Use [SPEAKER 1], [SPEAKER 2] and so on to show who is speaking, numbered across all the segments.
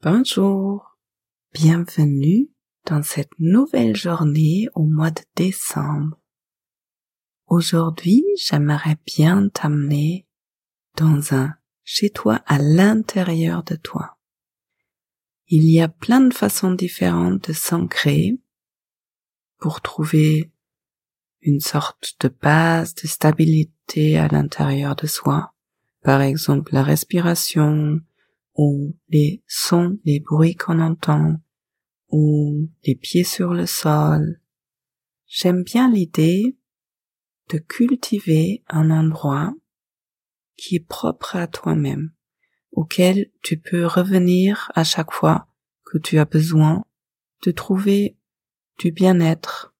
[SPEAKER 1] Bonjour, bienvenue dans cette nouvelle journée au mois de décembre. Aujourd'hui, j'aimerais bien t'amener dans un chez toi à l'intérieur de toi. Il y a plein de façons différentes de s'ancrer pour trouver une sorte de base de stabilité à l'intérieur de soi. Par exemple, la respiration, ou les sons, les bruits qu'on entend, ou les pieds sur le sol. J'aime bien l'idée de cultiver un endroit qui est propre à toi-même, auquel tu peux revenir à chaque fois que tu as besoin de trouver du bien-être,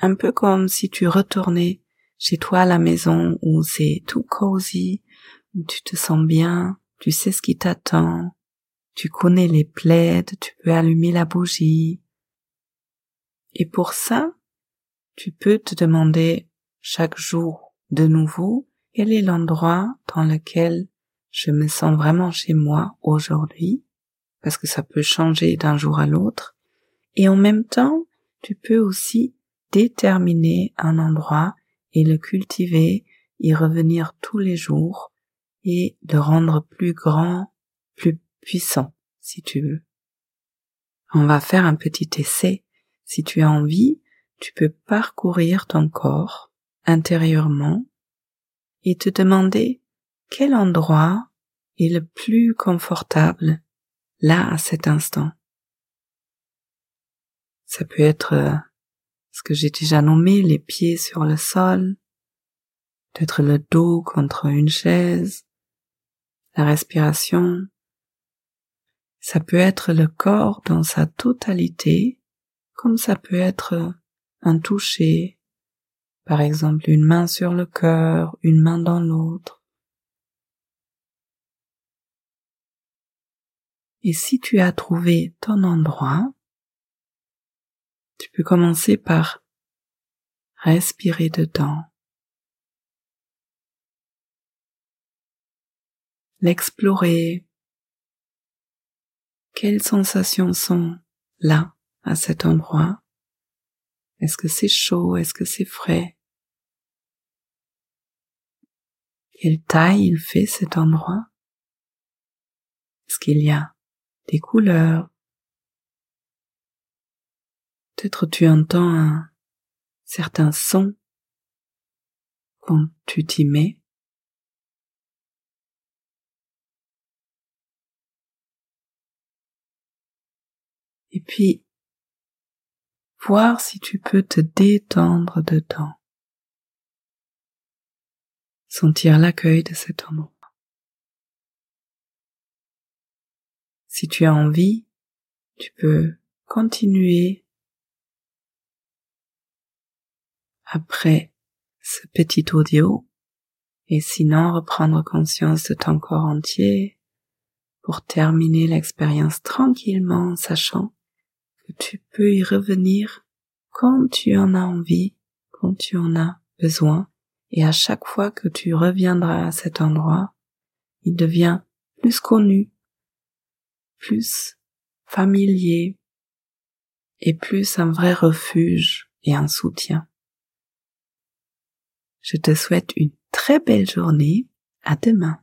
[SPEAKER 1] un peu comme si tu retournais chez toi à la maison où c'est tout cosy, où tu te sens bien, tu sais ce qui t'attend, tu connais les plaides, tu peux allumer la bougie. Et pour ça, tu peux te demander chaque jour de nouveau quel est l'endroit dans lequel je me sens vraiment chez moi aujourd'hui, parce que ça peut changer d'un jour à l'autre. Et en même temps, tu peux aussi déterminer un endroit et le cultiver, y revenir tous les jours et de rendre plus grand, plus puissant, si tu veux. On va faire un petit essai. Si tu as envie, tu peux parcourir ton corps intérieurement et te demander quel endroit est le plus confortable là à cet instant. Ça peut être euh, ce que j'ai déjà nommé les pieds sur le sol, peut-être le dos contre une chaise, la respiration. Ça peut être le corps dans sa totalité, comme ça peut être un toucher, par exemple une main sur le cœur, une main dans l'autre. Et si tu as trouvé ton endroit, tu peux commencer par respirer dedans. L'explorer. Quelles sensations sont là, à cet endroit? Est-ce que c'est chaud? Est-ce que c'est frais? Quelle taille il fait cet endroit? Est-ce qu'il y a des couleurs? Peut-être tu entends un certain son quand tu t'y mets. Puis voir si tu peux te détendre dedans. Sentir l'accueil de cet endroit. Si tu as envie, tu peux continuer après ce petit audio et sinon reprendre conscience de ton corps entier pour terminer l'expérience tranquillement sachant tu peux y revenir quand tu en as envie, quand tu en as besoin, et à chaque fois que tu reviendras à cet endroit, il devient plus connu, plus familier, et plus un vrai refuge et un soutien. Je te souhaite une très belle journée. À demain.